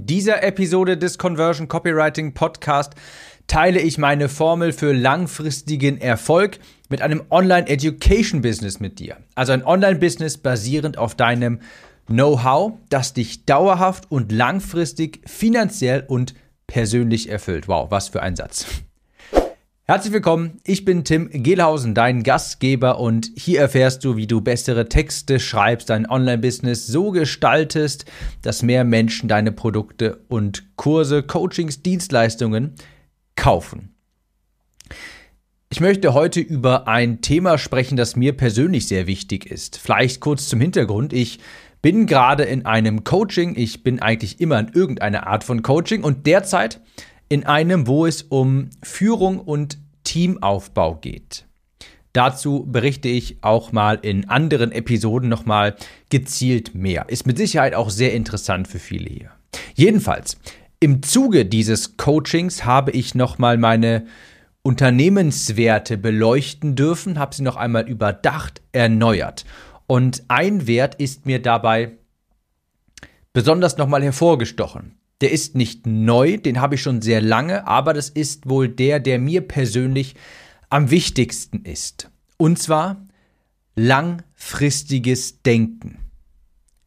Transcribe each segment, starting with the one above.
dieser Episode des Conversion Copywriting Podcast teile ich meine Formel für langfristigen Erfolg mit einem Online Education Business mit dir. Also ein Online Business basierend auf deinem Know-how, das dich dauerhaft und langfristig finanziell und persönlich erfüllt. Wow, was für ein Satz. Herzlich willkommen, ich bin Tim Gehlhausen, dein Gastgeber und hier erfährst du, wie du bessere Texte schreibst, dein Online-Business so gestaltest, dass mehr Menschen deine Produkte und Kurse, Coachings, Dienstleistungen kaufen. Ich möchte heute über ein Thema sprechen, das mir persönlich sehr wichtig ist. Vielleicht kurz zum Hintergrund. Ich bin gerade in einem Coaching. Ich bin eigentlich immer in irgendeiner Art von Coaching und derzeit in einem, wo es um Führung und Teamaufbau geht. Dazu berichte ich auch mal in anderen Episoden nochmal gezielt mehr. Ist mit Sicherheit auch sehr interessant für viele hier. Jedenfalls, im Zuge dieses Coachings habe ich nochmal meine Unternehmenswerte beleuchten dürfen, habe sie noch einmal überdacht, erneuert. Und ein Wert ist mir dabei besonders nochmal hervorgestochen. Der ist nicht neu, den habe ich schon sehr lange, aber das ist wohl der, der mir persönlich am wichtigsten ist. Und zwar langfristiges Denken.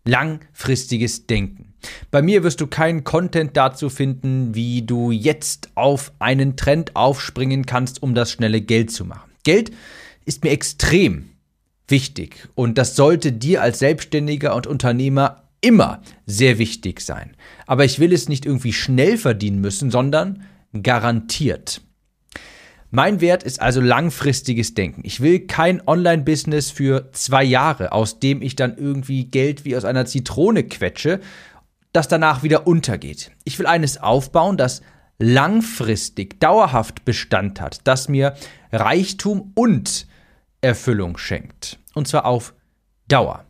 Langfristiges Denken. Bei mir wirst du keinen Content dazu finden, wie du jetzt auf einen Trend aufspringen kannst, um das schnelle Geld zu machen. Geld ist mir extrem wichtig und das sollte dir als Selbstständiger und Unternehmer immer sehr wichtig sein. Aber ich will es nicht irgendwie schnell verdienen müssen, sondern garantiert. Mein Wert ist also langfristiges Denken. Ich will kein Online-Business für zwei Jahre, aus dem ich dann irgendwie Geld wie aus einer Zitrone quetsche, das danach wieder untergeht. Ich will eines aufbauen, das langfristig, dauerhaft Bestand hat, das mir Reichtum und Erfüllung schenkt. Und zwar auf Dauer.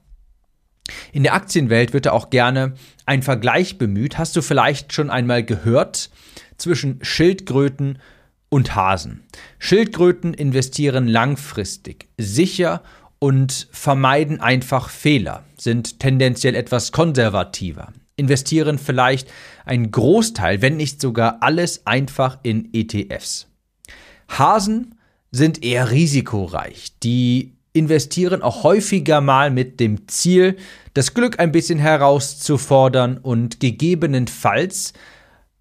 In der Aktienwelt wird da auch gerne ein Vergleich bemüht. Hast du vielleicht schon einmal gehört zwischen Schildkröten und Hasen? Schildkröten investieren langfristig, sicher und vermeiden einfach Fehler, sind tendenziell etwas konservativer, investieren vielleicht einen Großteil, wenn nicht sogar alles einfach in ETFs. Hasen sind eher risikoreich, die investieren auch häufiger mal mit dem Ziel, das Glück ein bisschen herauszufordern und gegebenenfalls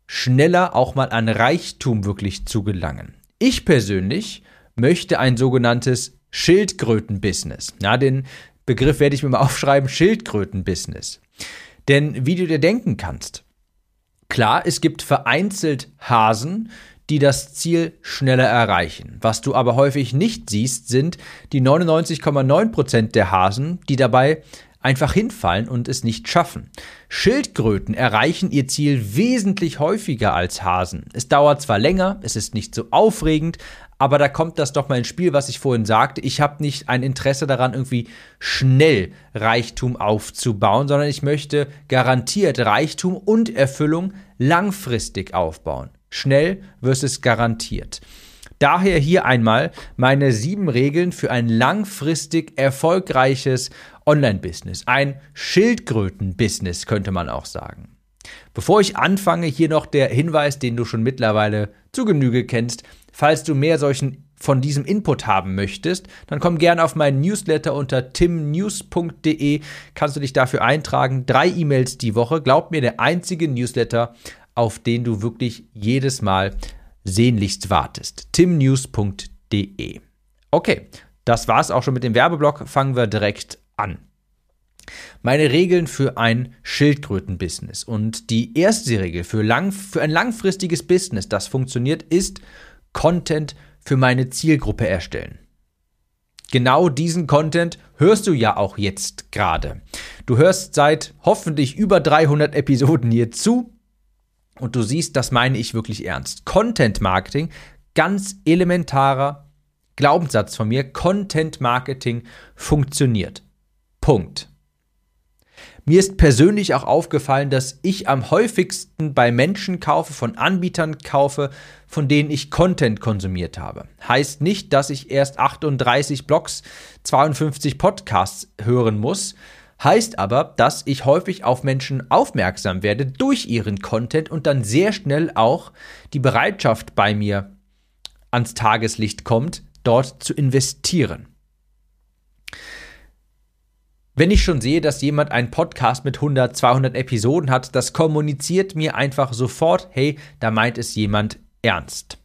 schneller auch mal an Reichtum wirklich zu gelangen. Ich persönlich möchte ein sogenanntes Schildkröten-Business. Den Begriff werde ich mir mal aufschreiben, Schildkröten-Business. Denn wie du dir denken kannst, klar, es gibt vereinzelt Hasen, die das Ziel schneller erreichen. Was du aber häufig nicht siehst, sind die 99,9% der Hasen, die dabei einfach hinfallen und es nicht schaffen. Schildkröten erreichen ihr Ziel wesentlich häufiger als Hasen. Es dauert zwar länger, es ist nicht so aufregend, aber da kommt das doch mal ins Spiel, was ich vorhin sagte. Ich habe nicht ein Interesse daran, irgendwie schnell Reichtum aufzubauen, sondern ich möchte garantiert Reichtum und Erfüllung langfristig aufbauen. Schnell versus garantiert. Daher hier einmal meine sieben Regeln für ein langfristig erfolgreiches Online-Business. Ein Schildkröten-Business könnte man auch sagen. Bevor ich anfange, hier noch der Hinweis, den du schon mittlerweile zu Genüge kennst. Falls du mehr solchen von diesem Input haben möchtest, dann komm gerne auf meinen Newsletter unter timnews.de. Kannst du dich dafür eintragen. Drei E-Mails die Woche. Glaub mir, der einzige Newsletter, auf den du wirklich jedes Mal sehnlichst wartest. timnews.de. Okay, das war's auch schon mit dem Werbeblock. Fangen wir direkt an. Meine Regeln für ein Schildkrötenbusiness. Und die erste Regel für, lang, für ein langfristiges Business, das funktioniert, ist Content für meine Zielgruppe erstellen. Genau diesen Content hörst du ja auch jetzt gerade. Du hörst seit hoffentlich über 300 Episoden hier zu und du siehst, das meine ich wirklich ernst. Content Marketing, ganz elementarer Glaubenssatz von mir, Content Marketing funktioniert. Punkt. Mir ist persönlich auch aufgefallen, dass ich am häufigsten bei Menschen kaufe, von Anbietern kaufe, von denen ich Content konsumiert habe. Heißt nicht, dass ich erst 38 Blogs, 52 Podcasts hören muss, Heißt aber, dass ich häufig auf Menschen aufmerksam werde durch ihren Content und dann sehr schnell auch die Bereitschaft bei mir ans Tageslicht kommt, dort zu investieren. Wenn ich schon sehe, dass jemand einen Podcast mit 100, 200 Episoden hat, das kommuniziert mir einfach sofort, hey, da meint es jemand ernst.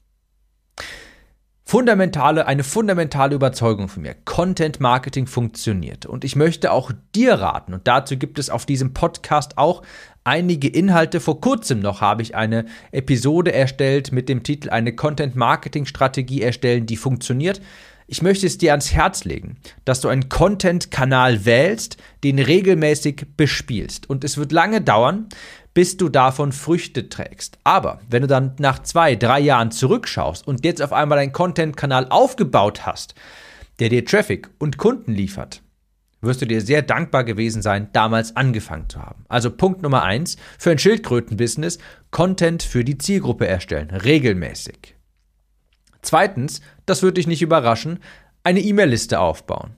Fundamentale, eine fundamentale Überzeugung von mir. Content Marketing funktioniert. Und ich möchte auch dir raten, und dazu gibt es auf diesem Podcast auch einige Inhalte. Vor kurzem noch habe ich eine Episode erstellt mit dem Titel Eine Content Marketing Strategie erstellen, die funktioniert. Ich möchte es dir ans Herz legen, dass du einen Content-Kanal wählst, den regelmäßig bespielst. Und es wird lange dauern, bis du davon Früchte trägst. Aber wenn du dann nach zwei, drei Jahren zurückschaust und jetzt auf einmal einen Content-Kanal aufgebaut hast, der dir Traffic und Kunden liefert, wirst du dir sehr dankbar gewesen sein, damals angefangen zu haben. Also Punkt Nummer eins für ein Schildkröten-Business, Content für die Zielgruppe erstellen, regelmäßig. Zweitens, das wird dich nicht überraschen, eine E-Mail-Liste aufbauen.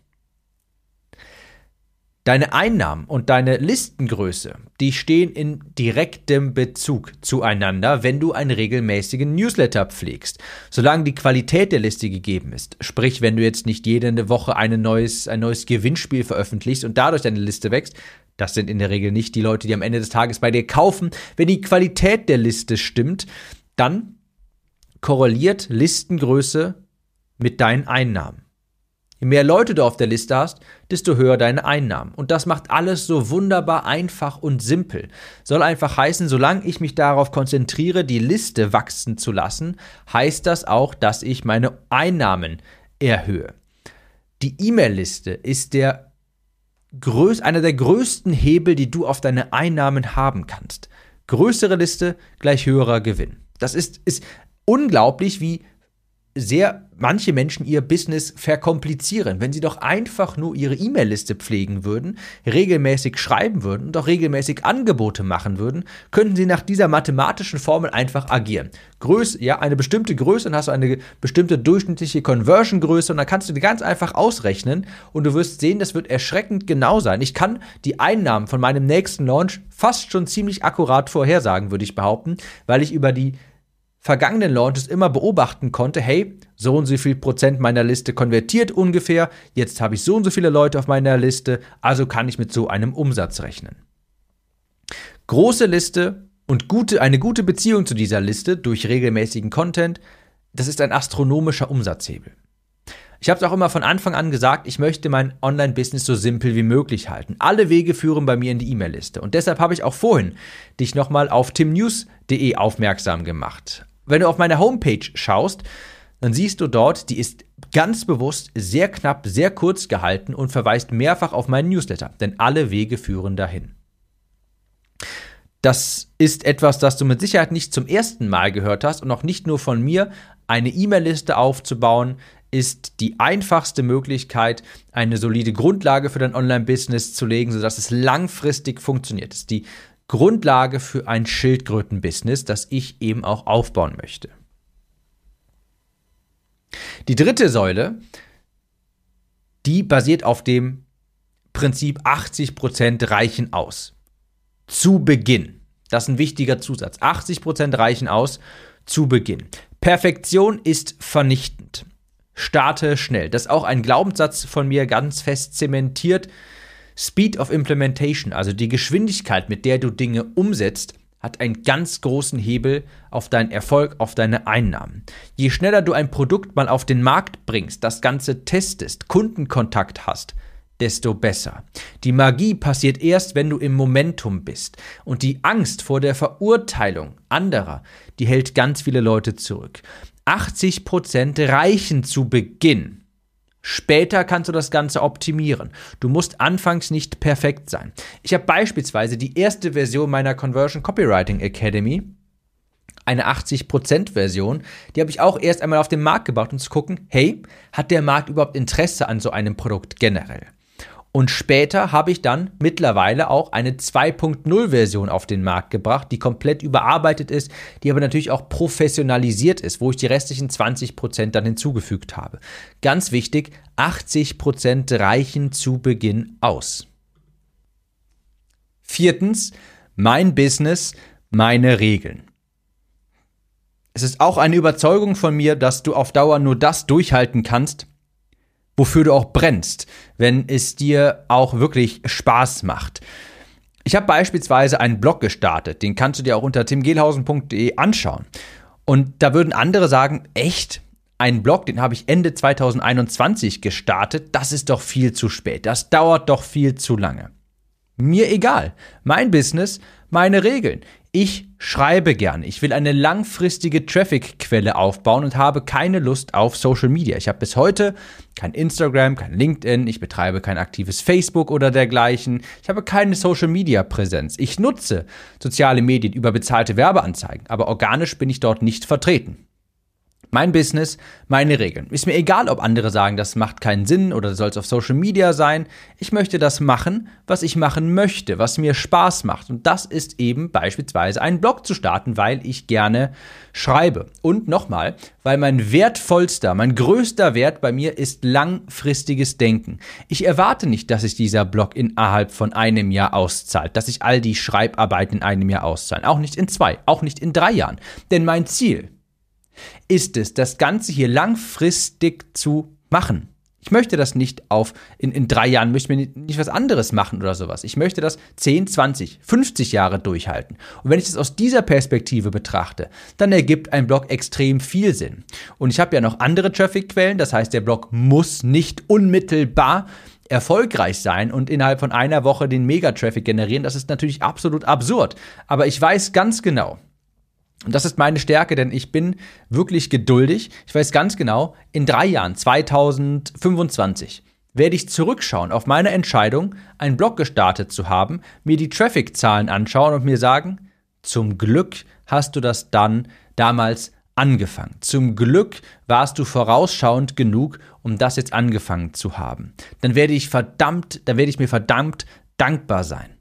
Deine Einnahmen und deine Listengröße, die stehen in direktem Bezug zueinander, wenn du einen regelmäßigen Newsletter pflegst. Solange die Qualität der Liste gegeben ist, sprich, wenn du jetzt nicht jede Woche ein neues, ein neues Gewinnspiel veröffentlichst und dadurch deine Liste wächst, das sind in der Regel nicht die Leute, die am Ende des Tages bei dir kaufen. Wenn die Qualität der Liste stimmt, dann korreliert Listengröße mit deinen Einnahmen. Je mehr Leute du auf der Liste hast, desto höher deine Einnahmen. Und das macht alles so wunderbar einfach und simpel. Soll einfach heißen, solange ich mich darauf konzentriere, die Liste wachsen zu lassen, heißt das auch, dass ich meine Einnahmen erhöhe. Die E-Mail-Liste ist der größ, einer der größten Hebel, die du auf deine Einnahmen haben kannst. Größere Liste gleich höherer Gewinn. Das ist, ist unglaublich, wie sehr manche Menschen ihr Business verkomplizieren. Wenn sie doch einfach nur ihre E-Mail-Liste pflegen würden, regelmäßig schreiben würden und auch regelmäßig Angebote machen würden, könnten sie nach dieser mathematischen Formel einfach agieren. Größe, ja, eine bestimmte Größe, dann hast du eine bestimmte durchschnittliche Conversion-Größe und dann kannst du die ganz einfach ausrechnen und du wirst sehen, das wird erschreckend genau sein. Ich kann die Einnahmen von meinem nächsten Launch fast schon ziemlich akkurat vorhersagen, würde ich behaupten, weil ich über die vergangenen Launches immer beobachten konnte, hey, so und so viel Prozent meiner Liste konvertiert ungefähr, jetzt habe ich so und so viele Leute auf meiner Liste, also kann ich mit so einem Umsatz rechnen. Große Liste und gute, eine gute Beziehung zu dieser Liste durch regelmäßigen Content, das ist ein astronomischer Umsatzhebel. Ich habe es auch immer von Anfang an gesagt, ich möchte mein Online-Business so simpel wie möglich halten. Alle Wege führen bei mir in die E-Mail-Liste. Und deshalb habe ich auch vorhin dich nochmal auf timnews.de aufmerksam gemacht. Wenn du auf meine Homepage schaust, dann siehst du dort, die ist ganz bewusst sehr knapp, sehr kurz gehalten und verweist mehrfach auf meinen Newsletter, denn alle Wege führen dahin. Das ist etwas, das du mit Sicherheit nicht zum ersten Mal gehört hast und auch nicht nur von mir. Eine E-Mail-Liste aufzubauen ist die einfachste Möglichkeit, eine solide Grundlage für dein Online-Business zu legen, sodass es langfristig funktioniert. Das ist die Grundlage für ein Schildkröten-Business, das ich eben auch aufbauen möchte. Die dritte Säule, die basiert auf dem Prinzip 80% reichen aus. Zu Beginn. Das ist ein wichtiger Zusatz. 80% reichen aus zu Beginn. Perfektion ist vernichtend. Starte schnell. Das ist auch ein Glaubenssatz von mir ganz fest zementiert. Speed of Implementation, also die Geschwindigkeit, mit der du Dinge umsetzt, hat einen ganz großen Hebel auf deinen Erfolg, auf deine Einnahmen. Je schneller du ein Produkt mal auf den Markt bringst, das Ganze testest, Kundenkontakt hast, desto besser. Die Magie passiert erst, wenn du im Momentum bist. Und die Angst vor der Verurteilung anderer, die hält ganz viele Leute zurück. 80% reichen zu Beginn. Später kannst du das Ganze optimieren. Du musst anfangs nicht perfekt sein. Ich habe beispielsweise die erste Version meiner Conversion Copywriting Academy, eine 80% Version, die habe ich auch erst einmal auf den Markt gebaut, um zu gucken, hey, hat der Markt überhaupt Interesse an so einem Produkt generell? Und später habe ich dann mittlerweile auch eine 2.0-Version auf den Markt gebracht, die komplett überarbeitet ist, die aber natürlich auch professionalisiert ist, wo ich die restlichen 20% dann hinzugefügt habe. Ganz wichtig, 80% reichen zu Beginn aus. Viertens, mein Business, meine Regeln. Es ist auch eine Überzeugung von mir, dass du auf Dauer nur das durchhalten kannst, wofür du auch brennst, wenn es dir auch wirklich Spaß macht. Ich habe beispielsweise einen Blog gestartet, den kannst du dir auch unter timgehlhausen.de anschauen. Und da würden andere sagen, echt? Ein Blog, den habe ich Ende 2021 gestartet, das ist doch viel zu spät, das dauert doch viel zu lange. Mir egal. Mein Business, meine Regeln. Ich schreibe gern. Ich will eine langfristige Traffic-Quelle aufbauen und habe keine Lust auf Social Media. Ich habe bis heute kein Instagram, kein LinkedIn, ich betreibe kein aktives Facebook oder dergleichen. Ich habe keine Social Media Präsenz. Ich nutze soziale Medien über bezahlte Werbeanzeigen, aber organisch bin ich dort nicht vertreten. Mein Business, meine Regeln. Ist mir egal, ob andere sagen, das macht keinen Sinn oder soll es auf Social Media sein. Ich möchte das machen, was ich machen möchte, was mir Spaß macht. Und das ist eben beispielsweise einen Blog zu starten, weil ich gerne schreibe. Und nochmal, weil mein wertvollster, mein größter Wert bei mir ist langfristiges Denken. Ich erwarte nicht, dass sich dieser Blog innerhalb von einem Jahr auszahlt, dass sich all die Schreibarbeiten in einem Jahr auszahlen. Auch nicht in zwei, auch nicht in drei Jahren. Denn mein Ziel, ist es, das Ganze hier langfristig zu machen. Ich möchte das nicht auf, in, in drei Jahren möchte ich mir nicht, was anderes machen oder sowas. Ich möchte das 10, 20, 50 Jahre durchhalten. Und wenn ich das aus dieser Perspektive betrachte, dann ergibt ein Blog extrem viel Sinn. Und ich habe ja noch andere Traffic-Quellen, das heißt, der Blog muss nicht unmittelbar erfolgreich sein und innerhalb von einer Woche den Megatraffic generieren. Das ist natürlich absolut absurd. Aber ich weiß ganz genau, und das ist meine Stärke, denn ich bin wirklich geduldig. Ich weiß ganz genau, in drei Jahren, 2025, werde ich zurückschauen auf meine Entscheidung, einen Blog gestartet zu haben, mir die Traffic-Zahlen anschauen und mir sagen, zum Glück hast du das dann damals angefangen. Zum Glück warst du vorausschauend genug, um das jetzt angefangen zu haben. Dann werde ich verdammt, dann werde ich mir verdammt dankbar sein.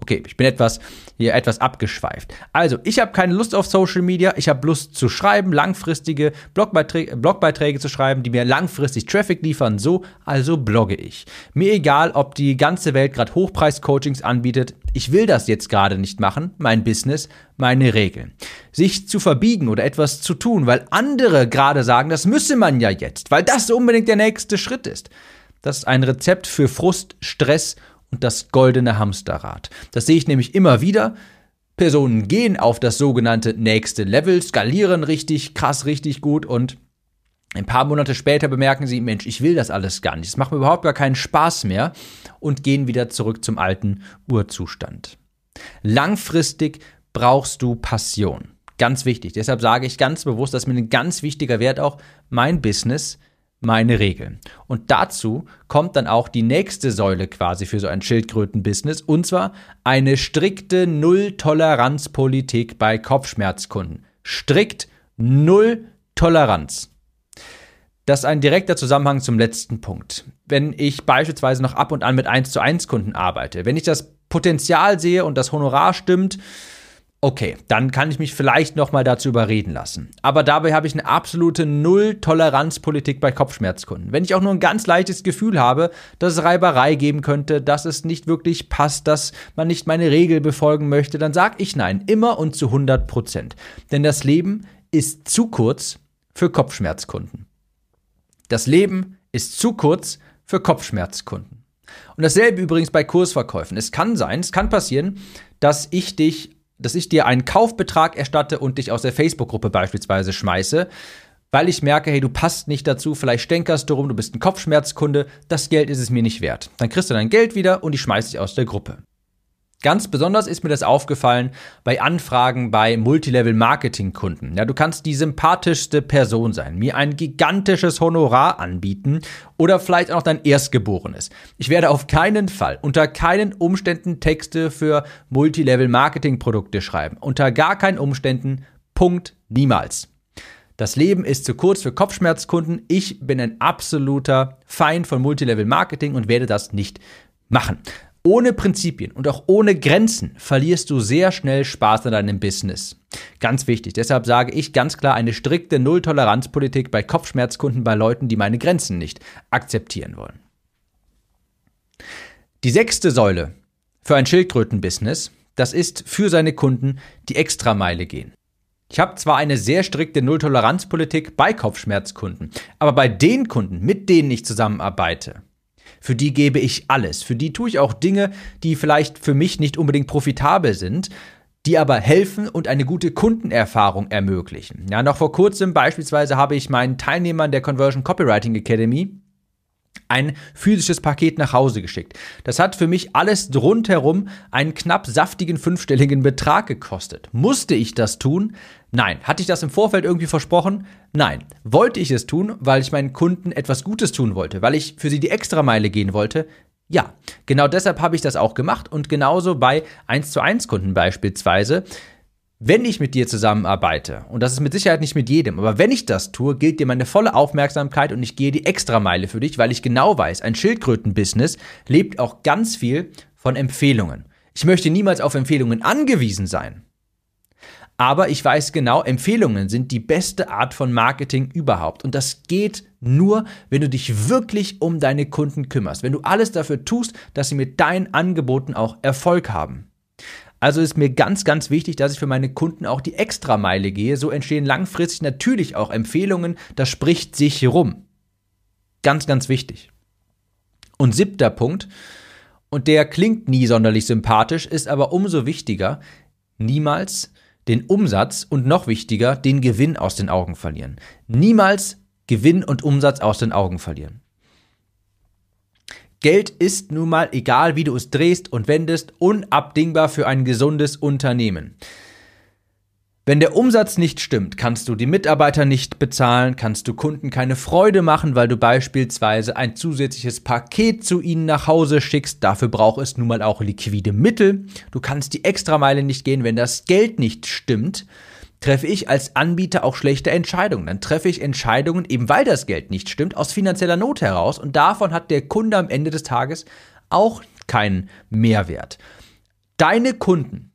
Okay, ich bin etwas hier etwas abgeschweift. Also, ich habe keine Lust auf Social Media, ich habe Lust zu schreiben, langfristige Blogbeiträge, Blogbeiträge zu schreiben, die mir langfristig Traffic liefern, so also blogge ich. Mir egal, ob die ganze Welt gerade Hochpreis-Coachings anbietet, ich will das jetzt gerade nicht machen, mein Business, meine Regeln. Sich zu verbiegen oder etwas zu tun, weil andere gerade sagen, das müsse man ja jetzt, weil das unbedingt der nächste Schritt ist. Das ist ein Rezept für Frust, Stress und das goldene Hamsterrad. Das sehe ich nämlich immer wieder. Personen gehen auf das sogenannte nächste Level, skalieren richtig krass, richtig gut und ein paar Monate später bemerken sie, Mensch, ich will das alles gar nicht, es macht mir überhaupt gar keinen Spaß mehr und gehen wieder zurück zum alten Urzustand. Langfristig brauchst du Passion. Ganz wichtig. Deshalb sage ich ganz bewusst, dass mir ein ganz wichtiger Wert auch mein Business meine Regeln. Und dazu kommt dann auch die nächste Säule quasi für so ein Schildkröten-Business und zwar eine strikte Null-Toleranz-Politik bei Kopfschmerzkunden. Strikt Null Toleranz. Das ist ein direkter Zusammenhang zum letzten Punkt. Wenn ich beispielsweise noch ab und an mit 1 zu 1 Kunden arbeite, wenn ich das Potenzial sehe und das Honorar stimmt, Okay, dann kann ich mich vielleicht noch mal dazu überreden lassen. Aber dabei habe ich eine absolute Null-Toleranz-Politik bei Kopfschmerzkunden. Wenn ich auch nur ein ganz leichtes Gefühl habe, dass es Reiberei geben könnte, dass es nicht wirklich passt, dass man nicht meine Regel befolgen möchte, dann sage ich nein, immer und zu 100 Prozent. Denn das Leben ist zu kurz für Kopfschmerzkunden. Das Leben ist zu kurz für Kopfschmerzkunden. Und dasselbe übrigens bei Kursverkäufen. Es kann sein, es kann passieren, dass ich dich dass ich dir einen Kaufbetrag erstatte und dich aus der Facebook-Gruppe beispielsweise schmeiße, weil ich merke, hey, du passt nicht dazu, vielleicht stänkerst du rum, du bist ein Kopfschmerzkunde, das Geld ist es mir nicht wert. Dann kriegst du dein Geld wieder und ich schmeiße dich aus der Gruppe. Ganz besonders ist mir das aufgefallen bei Anfragen bei Multilevel-Marketing-Kunden. Ja, du kannst die sympathischste Person sein, mir ein gigantisches Honorar anbieten oder vielleicht auch dein Erstgeborenes. Ich werde auf keinen Fall, unter keinen Umständen Texte für Multilevel-Marketing-Produkte schreiben. Unter gar keinen Umständen. Punkt. Niemals. Das Leben ist zu kurz für Kopfschmerzkunden. Ich bin ein absoluter Feind von Multilevel Marketing und werde das nicht machen. Ohne Prinzipien und auch ohne Grenzen verlierst du sehr schnell Spaß an deinem Business. Ganz wichtig. Deshalb sage ich ganz klar eine strikte Null-Toleranz-Politik bei Kopfschmerzkunden bei Leuten, die meine Grenzen nicht akzeptieren wollen. Die sechste Säule für ein Schildkrötenbusiness, das ist für seine Kunden die Extrameile gehen. Ich habe zwar eine sehr strikte Nulltoleranzpolitik bei Kopfschmerzkunden, aber bei den Kunden, mit denen ich zusammenarbeite, für die gebe ich alles. Für die tue ich auch Dinge, die vielleicht für mich nicht unbedingt profitabel sind, die aber helfen und eine gute Kundenerfahrung ermöglichen. Ja, noch vor kurzem beispielsweise habe ich meinen Teilnehmern der Conversion Copywriting Academy ein physisches Paket nach Hause geschickt. Das hat für mich alles rundherum einen knapp saftigen fünfstelligen Betrag gekostet. Musste ich das tun? Nein. Hatte ich das im Vorfeld irgendwie versprochen? Nein. Wollte ich es tun, weil ich meinen Kunden etwas Gutes tun wollte, weil ich für sie die Extrameile gehen wollte? Ja, genau deshalb habe ich das auch gemacht und genauso bei 1 zu 1 Kunden beispielsweise. Wenn ich mit dir zusammenarbeite, und das ist mit Sicherheit nicht mit jedem, aber wenn ich das tue, gilt dir meine volle Aufmerksamkeit und ich gehe die Extrameile für dich, weil ich genau weiß, ein Schildkrötenbusiness lebt auch ganz viel von Empfehlungen. Ich möchte niemals auf Empfehlungen angewiesen sein. Aber ich weiß genau, Empfehlungen sind die beste Art von Marketing überhaupt. Und das geht nur, wenn du dich wirklich um deine Kunden kümmerst. Wenn du alles dafür tust, dass sie mit deinen Angeboten auch Erfolg haben. Also ist mir ganz, ganz wichtig, dass ich für meine Kunden auch die Extrameile gehe. So entstehen langfristig natürlich auch Empfehlungen. Das spricht sich rum. Ganz, ganz wichtig. Und siebter Punkt, und der klingt nie sonderlich sympathisch, ist aber umso wichtiger, niemals den Umsatz und noch wichtiger, den Gewinn aus den Augen verlieren. Niemals Gewinn und Umsatz aus den Augen verlieren. Geld ist nun mal, egal wie du es drehst und wendest, unabdingbar für ein gesundes Unternehmen. Wenn der Umsatz nicht stimmt, kannst du die Mitarbeiter nicht bezahlen, kannst du Kunden keine Freude machen, weil du beispielsweise ein zusätzliches Paket zu ihnen nach Hause schickst. Dafür braucht es nun mal auch liquide Mittel. Du kannst die Extrameile nicht gehen, wenn das Geld nicht stimmt treffe ich als Anbieter auch schlechte Entscheidungen. Dann treffe ich Entscheidungen, eben weil das Geld nicht stimmt, aus finanzieller Not heraus und davon hat der Kunde am Ende des Tages auch keinen Mehrwert. Deine Kunden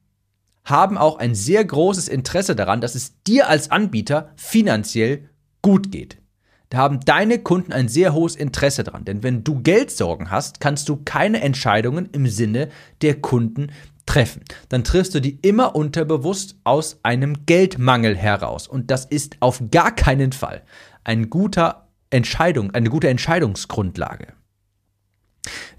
haben auch ein sehr großes Interesse daran, dass es dir als Anbieter finanziell gut geht. Da haben deine Kunden ein sehr hohes Interesse daran, denn wenn du Geldsorgen hast, kannst du keine Entscheidungen im Sinne der Kunden treffen, dann triffst du die immer unterbewusst aus einem Geldmangel heraus. Und das ist auf gar keinen Fall ein guter Entscheidung, eine gute Entscheidungsgrundlage.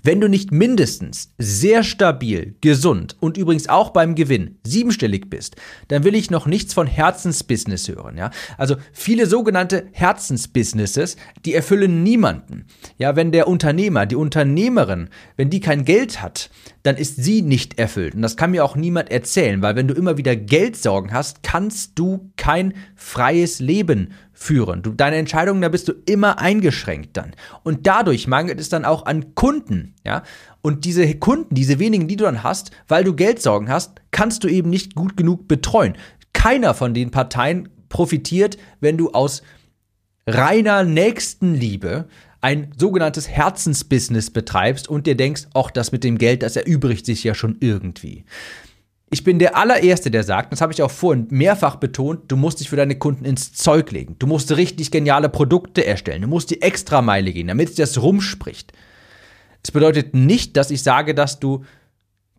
Wenn du nicht mindestens sehr stabil, gesund und übrigens auch beim Gewinn siebenstellig bist, dann will ich noch nichts von Herzensbusiness hören, ja? Also viele sogenannte Herzensbusinesses, die erfüllen niemanden. Ja, wenn der Unternehmer, die Unternehmerin, wenn die kein Geld hat, dann ist sie nicht erfüllt. Und das kann mir auch niemand erzählen, weil wenn du immer wieder Geldsorgen hast, kannst du kein freies Leben führen. Du, deine Entscheidungen, da bist du immer eingeschränkt dann. Und dadurch mangelt es dann auch an Kunden, ja. Und diese Kunden, diese wenigen, die du dann hast, weil du Geldsorgen hast, kannst du eben nicht gut genug betreuen. Keiner von den Parteien profitiert, wenn du aus reiner Nächstenliebe ein sogenanntes Herzensbusiness betreibst und dir denkst, ach, das mit dem Geld, das erübrigt sich ja schon irgendwie. Ich bin der allererste, der sagt, das habe ich auch vorhin mehrfach betont, du musst dich für deine Kunden ins Zeug legen. Du musst richtig geniale Produkte erstellen. Du musst die Extrameile gehen, damit es das rumspricht. Das bedeutet nicht, dass ich sage, dass du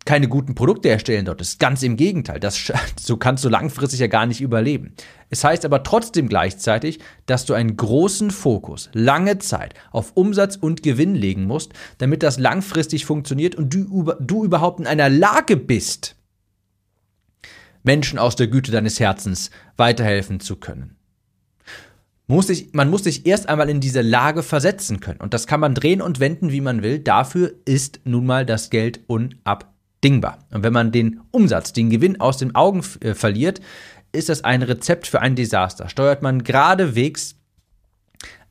keine guten Produkte erstellen solltest. Ganz im Gegenteil. Das, so kannst du langfristig ja gar nicht überleben. Es heißt aber trotzdem gleichzeitig, dass du einen großen Fokus, lange Zeit auf Umsatz und Gewinn legen musst, damit das langfristig funktioniert und du, du überhaupt in einer Lage bist, Menschen aus der Güte deines Herzens weiterhelfen zu können. Muss sich, man muss sich erst einmal in diese Lage versetzen können. Und das kann man drehen und wenden, wie man will. Dafür ist nun mal das Geld unabdingbar. Und wenn man den Umsatz, den Gewinn aus den Augen äh, verliert, ist das ein Rezept für ein Desaster. Steuert man geradewegs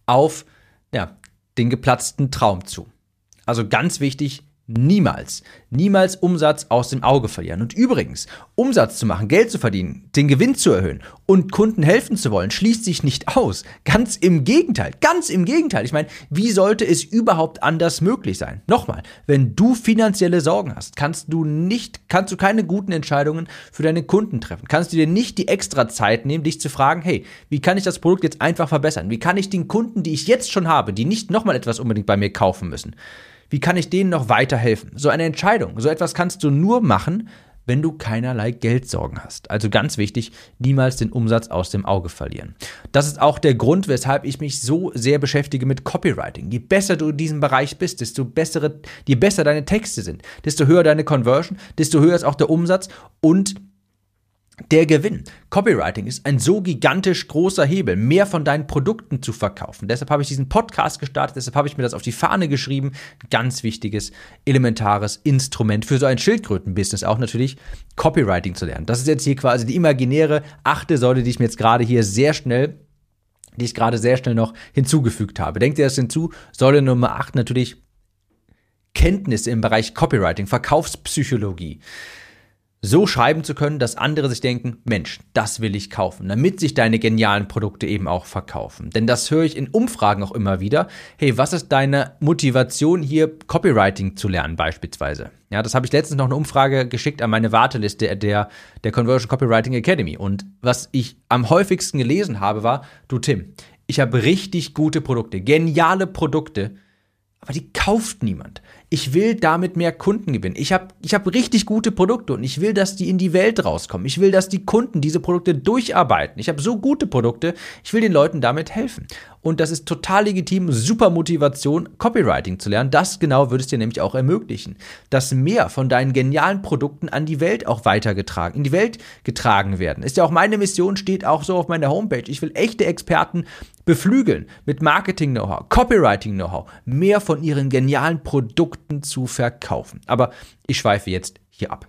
auf ja, den geplatzten Traum zu. Also ganz wichtig, Niemals, niemals Umsatz aus dem Auge verlieren. Und übrigens, Umsatz zu machen, Geld zu verdienen, den Gewinn zu erhöhen und Kunden helfen zu wollen, schließt sich nicht aus. Ganz im Gegenteil, ganz im Gegenteil. Ich meine, wie sollte es überhaupt anders möglich sein? Nochmal, wenn du finanzielle Sorgen hast, kannst du nicht, kannst du keine guten Entscheidungen für deine Kunden treffen. Kannst du dir nicht die extra Zeit nehmen, dich zu fragen, hey, wie kann ich das Produkt jetzt einfach verbessern? Wie kann ich den Kunden, die ich jetzt schon habe, die nicht nochmal etwas unbedingt bei mir kaufen müssen, Wie kann ich denen noch weiterhelfen? So eine Entscheidung, so etwas kannst du nur machen, wenn du keinerlei Geldsorgen hast. Also ganz wichtig, niemals den Umsatz aus dem Auge verlieren. Das ist auch der Grund, weshalb ich mich so sehr beschäftige mit Copywriting. Je besser du in diesem Bereich bist, desto bessere, je besser deine Texte sind, desto höher deine Conversion, desto höher ist auch der Umsatz und der Gewinn. Copywriting ist ein so gigantisch großer Hebel, mehr von deinen Produkten zu verkaufen. Deshalb habe ich diesen Podcast gestartet, deshalb habe ich mir das auf die Fahne geschrieben. Ganz wichtiges, elementares Instrument für so ein Schildkrötenbusiness auch natürlich, Copywriting zu lernen. Das ist jetzt hier quasi die imaginäre achte Säule, die ich mir jetzt gerade hier sehr schnell die ich gerade sehr schnell noch hinzugefügt habe. Denkt ihr das hinzu? Säule Nummer 8 natürlich Kenntnisse im Bereich Copywriting, Verkaufspsychologie so schreiben zu können, dass andere sich denken, Mensch, das will ich kaufen, damit sich deine genialen Produkte eben auch verkaufen. Denn das höre ich in Umfragen auch immer wieder. Hey, was ist deine Motivation hier Copywriting zu lernen beispielsweise? Ja, das habe ich letztens noch eine Umfrage geschickt an meine Warteliste der, der Conversion Copywriting Academy. Und was ich am häufigsten gelesen habe, war, du Tim, ich habe richtig gute Produkte, geniale Produkte, aber die kauft niemand ich will damit mehr Kunden gewinnen. Ich habe ich hab richtig gute Produkte und ich will, dass die in die Welt rauskommen. Ich will, dass die Kunden diese Produkte durcharbeiten. Ich habe so gute Produkte, ich will den Leuten damit helfen. Und das ist total legitim, super Motivation, Copywriting zu lernen. Das genau würde es dir nämlich auch ermöglichen, dass mehr von deinen genialen Produkten an die Welt auch weitergetragen, in die Welt getragen werden. Ist ja auch meine Mission, steht auch so auf meiner Homepage. Ich will echte Experten beflügeln mit Marketing-Know-how, Copywriting-Know-how, mehr von ihren genialen Produkten zu verkaufen. Aber ich schweife jetzt hier ab.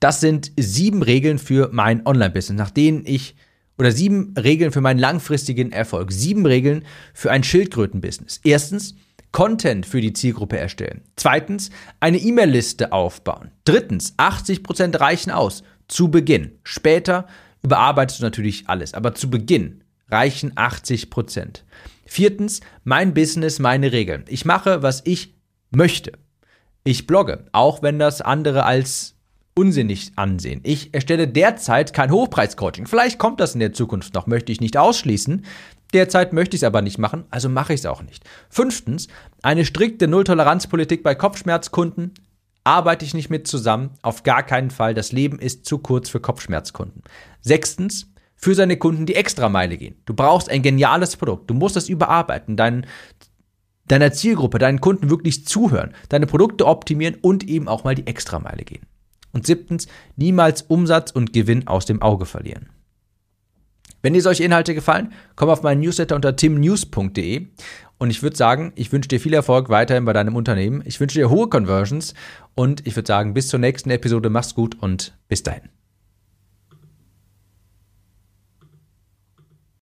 Das sind sieben Regeln für mein Online-Business, nach denen ich oder sieben Regeln für meinen langfristigen Erfolg. Sieben Regeln für ein Schildkröten-Business. Erstens, Content für die Zielgruppe erstellen. Zweitens, eine E-Mail-Liste aufbauen. Drittens, 80% reichen aus. Zu Beginn. Später überarbeitest du natürlich alles, aber zu Beginn reichen 80%. Viertens, mein Business, meine Regeln. Ich mache, was ich möchte. Ich blogge, auch wenn das andere als unsinnig ansehen. Ich erstelle derzeit kein Hochpreis-Coaching. Vielleicht kommt das in der Zukunft noch, möchte ich nicht ausschließen. Derzeit möchte ich es aber nicht machen, also mache ich es auch nicht. Fünftens, eine strikte Nulltoleranzpolitik bei Kopfschmerzkunden. Arbeite ich nicht mit zusammen, auf gar keinen Fall. Das Leben ist zu kurz für Kopfschmerzkunden. Sechstens, für seine Kunden die Extrameile gehen. Du brauchst ein geniales Produkt. Du musst es überarbeiten, deinen, deiner Zielgruppe, deinen Kunden wirklich zuhören, deine Produkte optimieren und eben auch mal die Extrameile gehen. Und siebtens, niemals Umsatz und Gewinn aus dem Auge verlieren. Wenn dir solche Inhalte gefallen, komm auf meinen Newsletter unter timnews.de und ich würde sagen, ich wünsche dir viel Erfolg weiterhin bei deinem Unternehmen. Ich wünsche dir hohe Conversions und ich würde sagen, bis zur nächsten Episode, mach's gut und bis dahin.